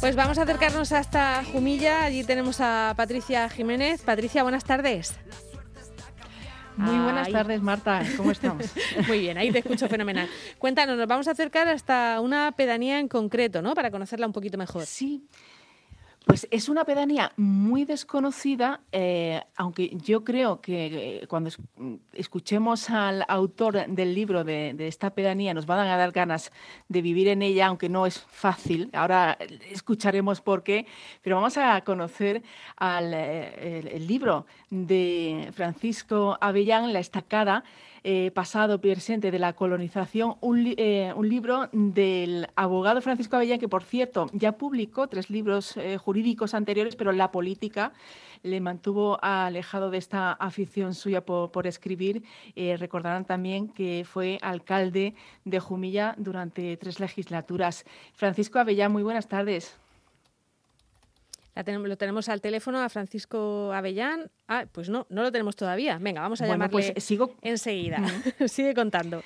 Pues vamos a acercarnos hasta Jumilla. Allí tenemos a Patricia Jiménez. Patricia, buenas tardes. Muy buenas tardes, Marta. ¿Cómo estamos? Muy bien, ahí te escucho fenomenal. Cuéntanos, nos vamos a acercar hasta una pedanía en concreto, ¿no? Para conocerla un poquito mejor. Sí. Pues es una pedanía muy desconocida, eh, aunque yo creo que eh, cuando escuchemos al autor del libro de, esta pedanía nos van a dar ganas de vivir en ella, aunque no es fácil. Ahora escucharemos por qué, pero vamos a conocer al, eh, el libro de Francisco Avellán, La Estacada, eh, pasado presente de la colonización, eh, un, libro del abogado Francisco Avellán, que por cierto ya publicó tres libros eh, jurídicos anteriores, pero la política le mantuvo alejado de esta afición suya por, escribir. recordarán también que fue alcalde de Jumilla durante tres legislaturas. Francisco Avellán, muy buenas tardes lo tenemos al teléfono a Francisco Avellán. Ah, pues no, no lo tenemos todavía. Venga, vamos a bueno, llamarle pues sigo... enseguida. Sigue contando.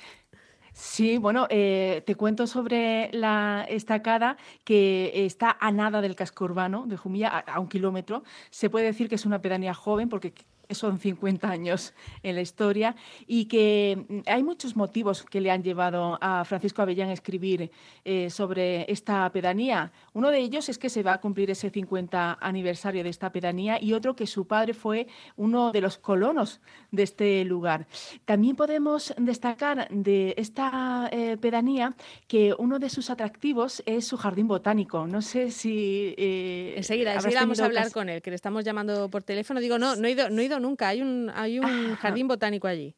Sí, bueno, eh, te cuento sobre la estacada que está a nada del casco urbano de Jumilla, a, un kilómetro. Se puede decir que es una pedanía joven porque son 50 años en la historia y que mm, hay muchos motivos que le han llevado a Francisco Avellán a escribir eh, sobre esta pedanía. Uno de ellos es que se va a cumplir ese 50 aniversario de esta pedanía y otro que su padre fue uno de los colonos de este lugar. También podemos destacar de esta eh, pedanía que uno de sus atractivos es su jardín botánico. No sé si... Eh, enseguida, enseguida vamos a hablar con él, que le estamos llamando por teléfono. Digo, no, no he ido, no he ido nunca. Hay un, hay un jardín botánico allí.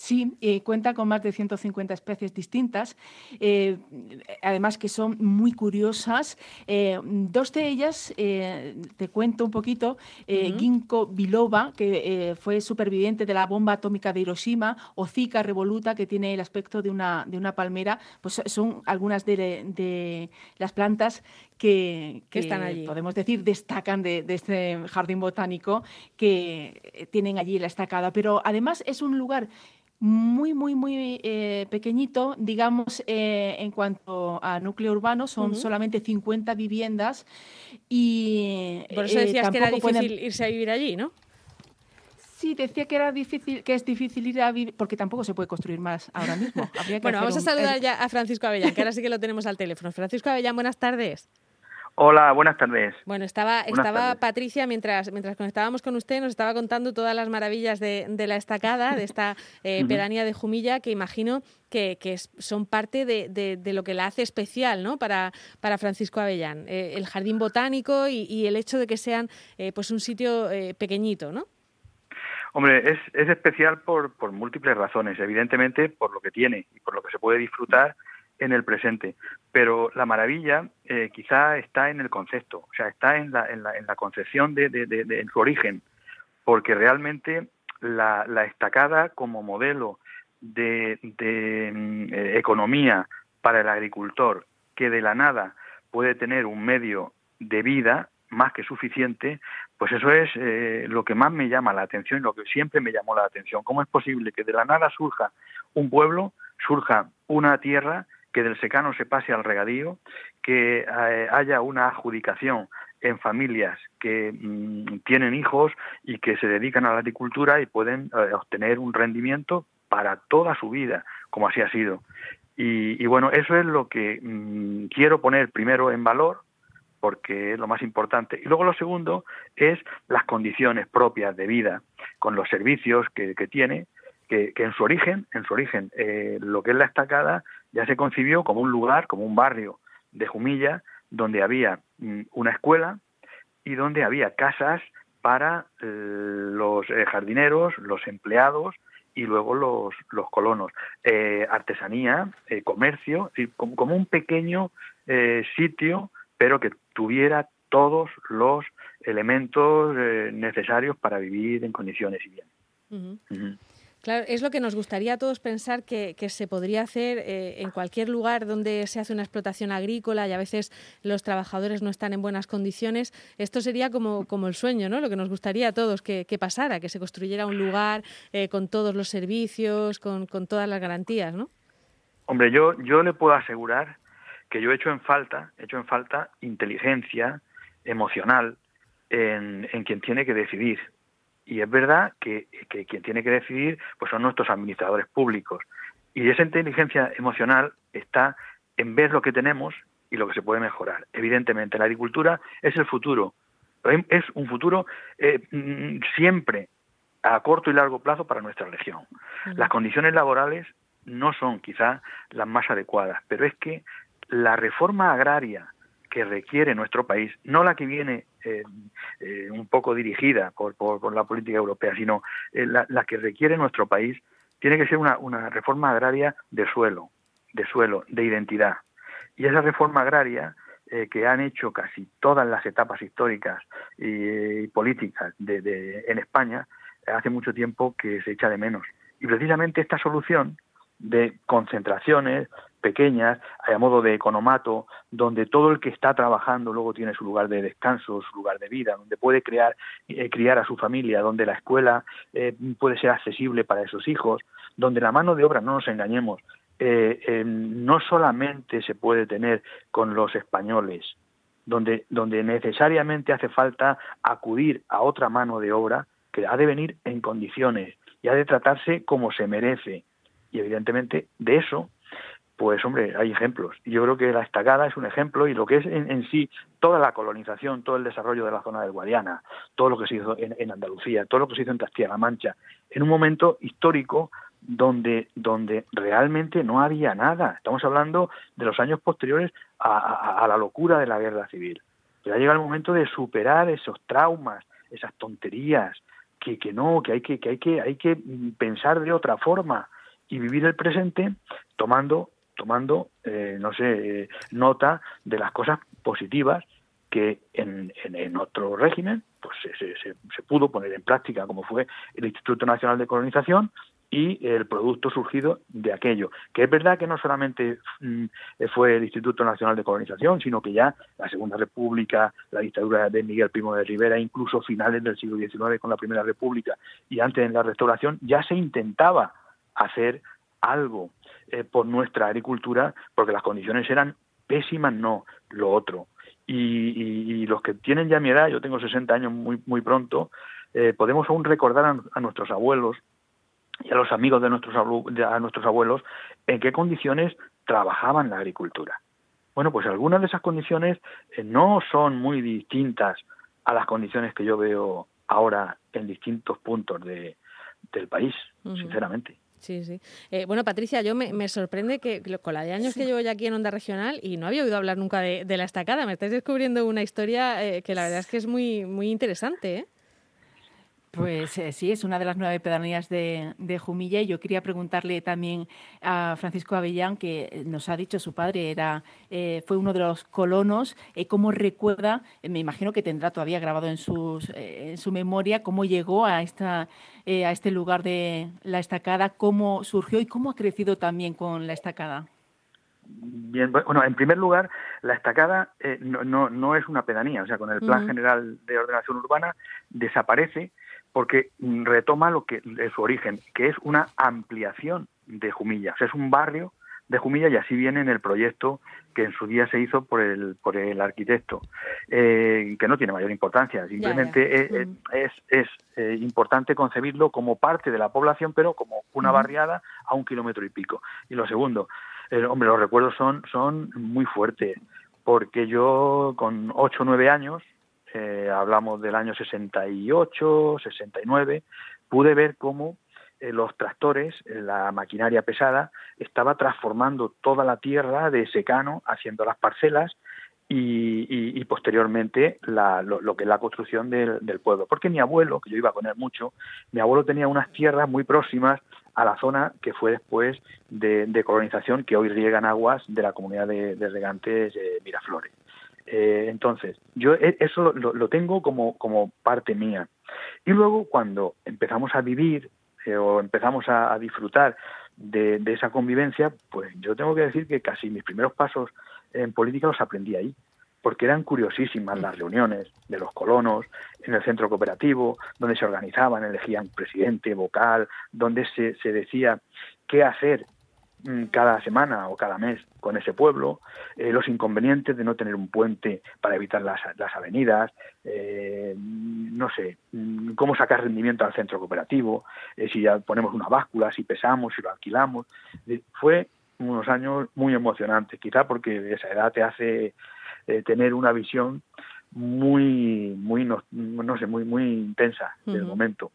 Sí, eh, cuenta con más de 150 especies distintas, eh, además que son muy curiosas. Eh, dos de ellas, te cuento un poquito, Ginkgo biloba, que fue superviviente de la bomba atómica de Hiroshima, o Zika revoluta, que tiene el aspecto de una, de una palmera, pues son algunas de, las plantas que, están allí. podemos decir, destacan de, de, este jardín botánico que tienen allí la estacada. Pero además es un lugar muy, muy, muy eh, pequeñito, digamos, eh, en cuanto a núcleo urbano, son solamente 50 viviendas y... Por eso eh, decías que era difícil irse a vivir allí, ¿no? Sí, decía que era difícil, que es difícil ir a vivir, porque tampoco se puede construir más ahora mismo. bueno, vamos a saludar ya a Francisco Avellán, que ahora sí que lo tenemos al teléfono. Francisco Avellán, buenas tardes. Hola, buenas tardes. Bueno, estaba, estaba Patricia, mientras, mientras conectábamos con usted, nos estaba contando todas las maravillas de, la estacada, de esta eh, pedanía de Jumilla, que imagino que, son parte de, lo que la hace especial ¿no? para, para Francisco Avellán. Eh, el jardín botánico y, el hecho de que sean eh, pues un sitio pequeñito, ¿no? Hombre, es, es especial por, por múltiples razones. Evidentemente, por lo que tiene y por lo que se puede disfrutar en el presente. Pero la maravilla eh, quizá está en el concepto, o sea, está en la, en la, en la concepción de, de, su origen, porque realmente la, la estacada como modelo de, mm, eh, economía para el agricultor, que de la nada puede tener un medio de vida más que suficiente, pues eso es eh, lo que más me llama la atención y lo que siempre me llamó la atención. ¿Cómo es posible que de la nada surja un pueblo, surja una tierra que del secano se pase al regadío, que eh, haya una adjudicación en familias que mm, tienen hijos y que se dedican a la agricultura y pueden eh, obtener un rendimiento para toda su vida, como así ha sido. Y, bueno, eso es lo que mm, quiero poner primero en valor, porque es lo más importante. Y luego lo segundo es las condiciones propias de vida, con los servicios que, tiene, que, en su origen, en su origen, eh, lo que es la estacada ya se concibió como un lugar, como un barrio de Jumilla, donde había mm, una escuela y donde había casas para eh, los eh, jardineros, los empleados y luego los, los colonos. Eh, artesanía, comercio, como, un pequeño sitio, pero que tuviera todos los elementos necesarios para vivir en condiciones y bien. Claro, es lo que nos gustaría a todos pensar que, se podría hacer eh, en cualquier lugar donde se hace una explotación agrícola y a veces los trabajadores no están en buenas condiciones. Esto sería como, como el sueño, ¿no? Lo que nos gustaría a todos que, pasara, que se construyera un lugar eh, con todos los servicios, con, todas las garantías, ¿no? Hombre, yo, yo le puedo asegurar que yo he hecho en falta, he hecho en falta inteligencia emocional en, quien tiene que decidir. Y es verdad que, que, quien tiene que decidir pues son nuestros administradores públicos. Y esa inteligencia emocional está en ver lo que tenemos y lo que se puede mejorar. Evidentemente, la agricultura es el futuro, es un futuro eh, mm, siempre a corto y largo plazo para nuestra región. Las condiciones laborales no son quizá las más adecuadas, pero es que la reforma agraria que requiere nuestro país, no la que viene eh, eh, un poco dirigida por, por, la política europea, sino la, la, que requiere nuestro país, tiene que ser una, reforma agraria de suelo, de suelo, de identidad. Y esa reforma agraria eh, que han hecho casi todas las etapas históricas y, políticas de, en España, hace mucho tiempo que se echa de menos. Y precisamente esta solución de concentraciones pequeñas, a modo de economato, donde todo el que está trabajando luego tiene su lugar de descanso, su lugar de vida, donde puede crear, eh, criar a su familia, donde la escuela eh, puede ser accesible para esos hijos, donde la mano de obra, no nos engañemos, eh, eh, no solamente se puede tener con los españoles, donde, donde necesariamente hace falta acudir a otra mano de obra que ha de venir en condiciones y ha de tratarse como se merece. Y evidentemente de eso, pues hombre, hay ejemplos. Yo creo que la estacada es un ejemplo y lo que es en, sí toda la colonización, todo el desarrollo de la zona del Guadiana, todo lo que se hizo en, en Andalucía, todo lo que se hizo en Castilla-La Mancha, en un momento histórico donde, donde realmente no había nada. Estamos hablando de los años posteriores a, la locura de la guerra civil. Pero ha llegado el momento de superar esos traumas, esas tonterías, que, que no, que hay que, que hay que, hay que pensar de otra forma y vivir el presente tomando, tomando, eh, no sé, eh, nota de las cosas positivas que en, en, otro régimen pues se, se, se, pudo poner en práctica, como fue el Instituto Nacional de Colonización, y el producto surgido de aquello. Que es verdad que no solamente mm, fue el Instituto Nacional de Colonización, sino que ya la Segunda República, la dictadura de Miguel Primo de Rivera, incluso finales del siglo XIX con la Primera República y antes en la Restauración, ya se intentaba hacer algo eh, por nuestra agricultura porque las condiciones eran pésimas, no, lo otro. Y, los que tienen ya mi edad, yo tengo 60 años muy, muy pronto, eh, podemos aún recordar a nuestros abuelos y a los amigos de nuestros, a nuestros abuelos en qué condiciones trabajaban la agricultura. Bueno, pues algunas de esas condiciones eh, no son muy distintas a las condiciones que yo veo ahora en distintos puntos de, del país, sinceramente. Sí, sí. Eh, bueno, Patricia, yo me, sorprende que con la de años que llevo ya aquí en Onda Regional y no había oído hablar nunca de, la estacada, me estáis descubriendo una historia eh, que la verdad es que es muy, muy interesante. ¿eh? Pues eh, sí, es una de las nueve pedanías de, Jumilla y yo quería preguntarle también a Francisco Avellán, que nos ha dicho su padre era eh, fue uno de los colonos, eh, cómo recuerda, me imagino que tendrá todavía grabado en, sus, en su memoria cómo llegó a, esta, a este lugar de la estacada, cómo surgió y cómo ha crecido también con la estacada. Bien, bueno, en primer lugar, la estacada no, no, no, es una pedanía, o sea, con el Plan General de Ordenación Urbana desaparece porque retoma lo que es su origen, que es una ampliación de Jumilla. O sea, es un barrio de Jumilla y así viene en el proyecto que en su día se hizo por el, por el arquitecto, eh, que no tiene mayor importancia, simplemente es, es, eh, importante concebirlo como parte de la población, pero como una barriada a un kilómetro y pico. Y lo segundo, eh, hombre, los recuerdos son, son muy fuertes, porque yo con 8 o 9 años, eh, hablamos del año 68, 69, pude ver cómo eh, los tractores, eh, la maquinaria pesada, estaba transformando toda la tierra de secano, haciendo las parcelas y, posteriormente lo, que es la construcción del, pueblo. Porque mi abuelo, que yo iba con él mucho, mi abuelo tenía unas tierras muy próximas a la zona que fue después de, colonización, que hoy riegan aguas de la comunidad de, de regantes Miraflores. Eh, entonces, yo e, eso lo, tengo como, como, parte mía. Y luego cuando empezamos a vivir eh, o empezamos a, disfrutar de, esa convivencia, pues yo tengo que decir que casi mis primeros pasos en política los aprendí ahí, porque eran curiosísimas las reuniones de los colonos en el centro cooperativo, donde se organizaban, elegían presidente, vocal, donde se, decía qué hacer cada semana o cada mes con ese pueblo, eh, los inconvenientes de no tener un puente para evitar las, las avenidas, eh, no sé, mm, cómo sacar rendimiento al centro cooperativo, eh, si ya ponemos una báscula, si pesamos, si lo alquilamos. Fue unos años muy emocionantes, quizá porque esa edad te hace tener una visión muy, muy no, no sé, muy, muy intensa del momento.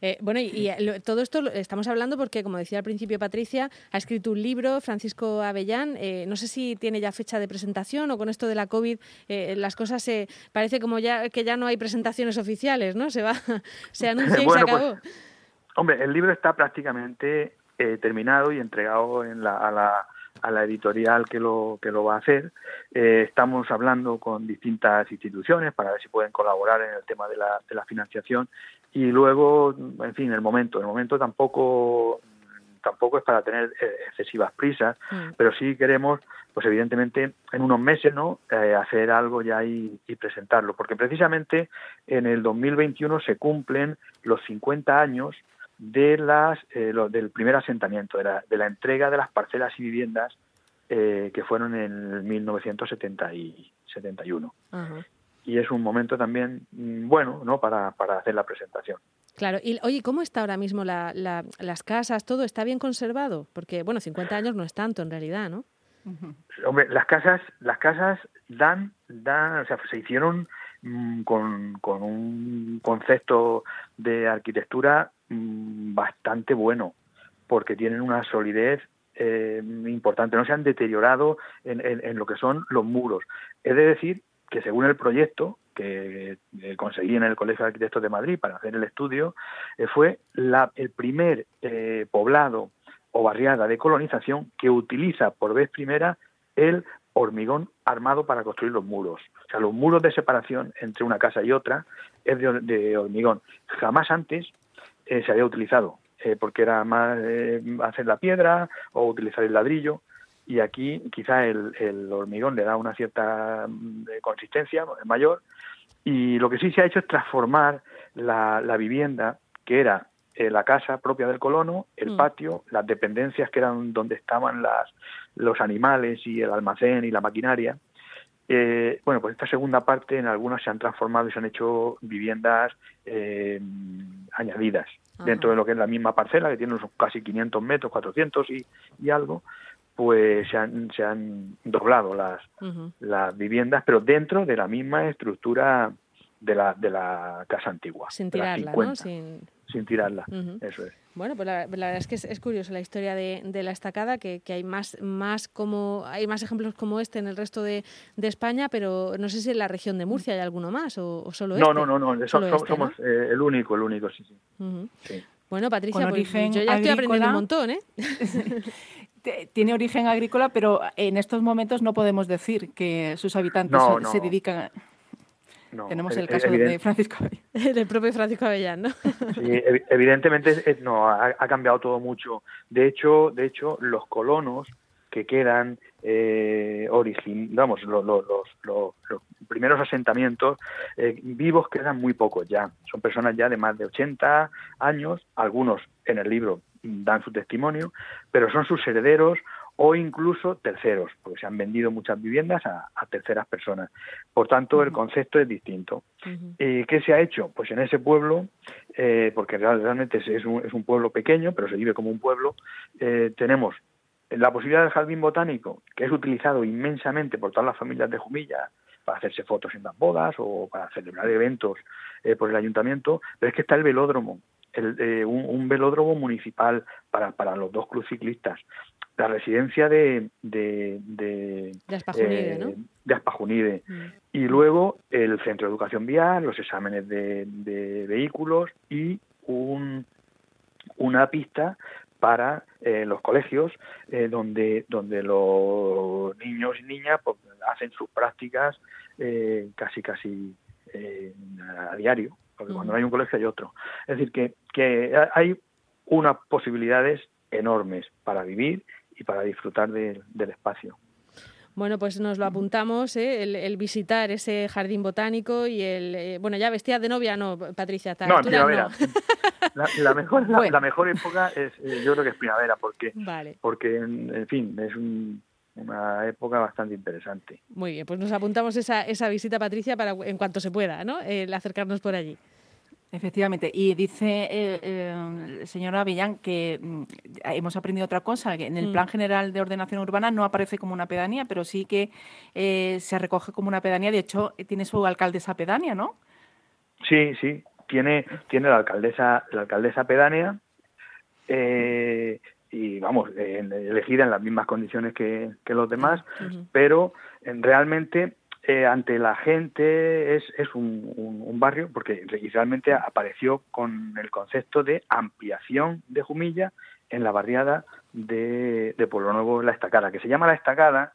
Eh, bueno, y, todo esto estamos hablando porque, como decía al principio Patricia, ha escrito un libro, Francisco Avellán. Eh, no sé si tiene ya fecha de presentación o con esto de la COVID eh, las cosas se parece como ya que ya no hay presentaciones oficiales, ¿no? Se va, se anuncia y se pues, acabó. hombre, el libro está prácticamente terminado y entregado en la, a la a la editorial que lo que lo va a hacer. estamos hablando con distintas instituciones para ver si pueden colaborar en el tema de la, de la financiación y luego, en fin, el momento. El momento tampoco tampoco es para tener eh, excesivas prisas, mm. pero sí queremos, pues evidentemente, en unos meses, ¿no? Eh, hacer algo ya y, presentarlo, porque precisamente en el 2021 se cumplen los 50 años de las eh, del primer asentamiento, de la, de la entrega de las parcelas y viviendas que fueron en 1971 y es un momento también mm, bueno ¿no? para, para hacer la presentación. Claro, y oye, ¿cómo está ahora mismo la, las casas? ¿Todo está bien conservado? Porque, bueno, 50 años no es tanto en realidad, ¿no? Hombre, las casas, las casas dan, dan, o sea, se hicieron mm, con, con, un concepto de arquitectura mm, bastante bueno, porque tienen una solidez eh, importante, no se han deteriorado en, en, lo que son los muros. Es de decir que según el proyecto que eh, conseguí en el Colegio de Arquitectos de Madrid para hacer el estudio, eh, fue la, el primer poblado o barriada de colonización que utiliza por vez primera el hormigón armado para construir los muros. O sea, los muros de separación entre una casa y otra es de, hormigón. Jamás antes se había utilizado, porque era más hacer la piedra o utilizar el ladrillo y aquí quizá el, hormigón le da una cierta mm, consistencia mayor y lo que sí se ha hecho es transformar la, vivienda que era eh, la casa propia del colono, el mm. patio, las dependencias que eran donde estaban las, los animales y el almacén y la maquinaria. Eh, bueno, pues esta segunda parte en algunas se han transformado y se han hecho viviendas eh, añadidas dentro de lo que es la misma parcela, que tiene unos casi 500 metros, 400 y, y algo, pues se han, se han doblado las, las viviendas, pero dentro de la misma estructura de la, de la casa antigua. Sin tirarla, ¿no? Sin... Sin tirarla, eso es. Bueno, pues la, verdad es que es, curioso la historia de, de la estacada, que, que, hay más, más como hay más ejemplos como este en el resto de, de, España, pero no sé si en la región de Murcia hay alguno más o, solo no, este. No, no, no, este, somos eh, el único, el único, sí, sí. Bueno, Patricia, pues yo ya estoy aprendiendo un montón, ¿eh? tiene origen agrícola, pero en estos momentos no podemos decir que sus habitantes se, dedican a... Tenemos el caso de Francisco Avellán. Del propio Francisco Avellán, ¿no? Sí, evidentemente no, ha, cambiado todo mucho. De hecho, de hecho los colonos que quedan eh, vamos, los, los, los, primeros asentamientos eh, vivos quedan muy pocos ya. Son personas ya de más de 80 años, algunos en el libro dan su testimonio, pero son sus herederos o incluso terceros, porque se han vendido muchas viviendas a, terceras personas. Por tanto, el concepto es distinto. ¿Y ¿Qué se ha hecho? Pues en ese pueblo, eh, porque realmente es un, es un, pueblo pequeño, pero se vive como un pueblo, eh, tenemos la posibilidad del jardín botánico, que es utilizado inmensamente por todas las familias de Jumilla para hacerse fotos en las bodas o para celebrar eventos eh, por el ayuntamiento, pero es que está el velódromo, el, eh, un, velódromo municipal para, para los dos clubes ciclistas, la residencia de de, de, Aspajunide, ¿no? Eh, de Aspajunide. Mm. y luego el centro de educación vial, los exámenes de, de vehículos y un, una pista para eh, los colegios donde donde los niños y niñas pues, hacen sus prácticas casi casi a diario porque cuando hay un colegio hay otro. Es decir, que, que hay unas posibilidades enormes para vivir y para disfrutar del espacio. Bueno, pues nos lo apuntamos, ¿eh? el, visitar ese jardín botánico y el... Eh, bueno, ya vestida de novia, no, Patricia. No, en primavera. La, mejor, la, mejor época es, eh, yo creo que es primavera, porque, porque en, fin, es una época bastante interesante. Muy bien, pues nos apuntamos esa, esa visita, Patricia, para en cuanto se pueda, ¿no? El acercarnos por allí. Efectivamente. Y dice eh, eh, el señor Avillán que mm, hemos aprendido otra cosa, que en el mm. Plan General de Ordenación Urbana no aparece como una pedanía, pero sí que eh, se recoge como una pedanía. De hecho, tiene su alcaldesa pedánea, ¿no? Sí, sí. Tiene, tiene la alcaldesa, la alcaldesa pedánea y, vamos, elegida en las mismas condiciones que, los demás, pero realmente eh, ante la gente es, es un, un, barrio, porque realmente apareció con el concepto de ampliación de Jumilla en la barriada de, de Pueblo Nuevo La Estacada, que se llama La Estacada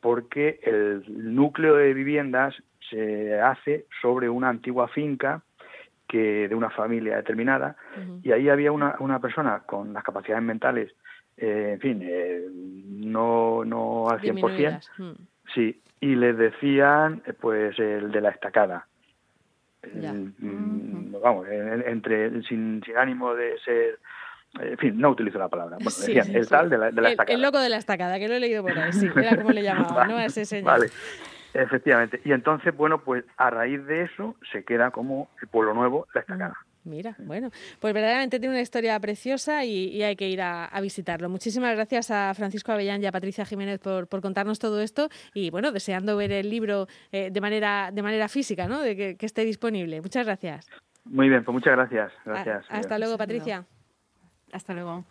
porque el núcleo de viviendas se hace sobre una antigua finca que de una familia determinada y ahí había una, una persona con las capacidades mentales, eh, en fin, eh, no, no al 100%, mm. Sí, y les decían eh, pues el de la estacada. Mm, vamos, entre sin, sin ánimo de ser en fin, no utilizo la palabra. Bueno, decían, el tal de la, de la estacada. El, loco de la estacada, que lo he leído por ahí, sí, era como le llamaban, ¿no? A ese señor. Vale, efectivamente. Y entonces, bueno, pues a raíz de eso se queda como el pueblo nuevo, la estacada. Mira, bueno, pues verdaderamente tiene una historia preciosa y, hay que ir a, visitarlo. Muchísimas gracias a Francisco Avellán y a Patricia Jiménez por, contarnos todo esto y bueno, deseando ver el libro eh, de manera de manera física, ¿no? De que, esté disponible. Muchas gracias. Muy bien, pues muchas gracias. Gracias. hasta luego, Patricia. Hasta luego.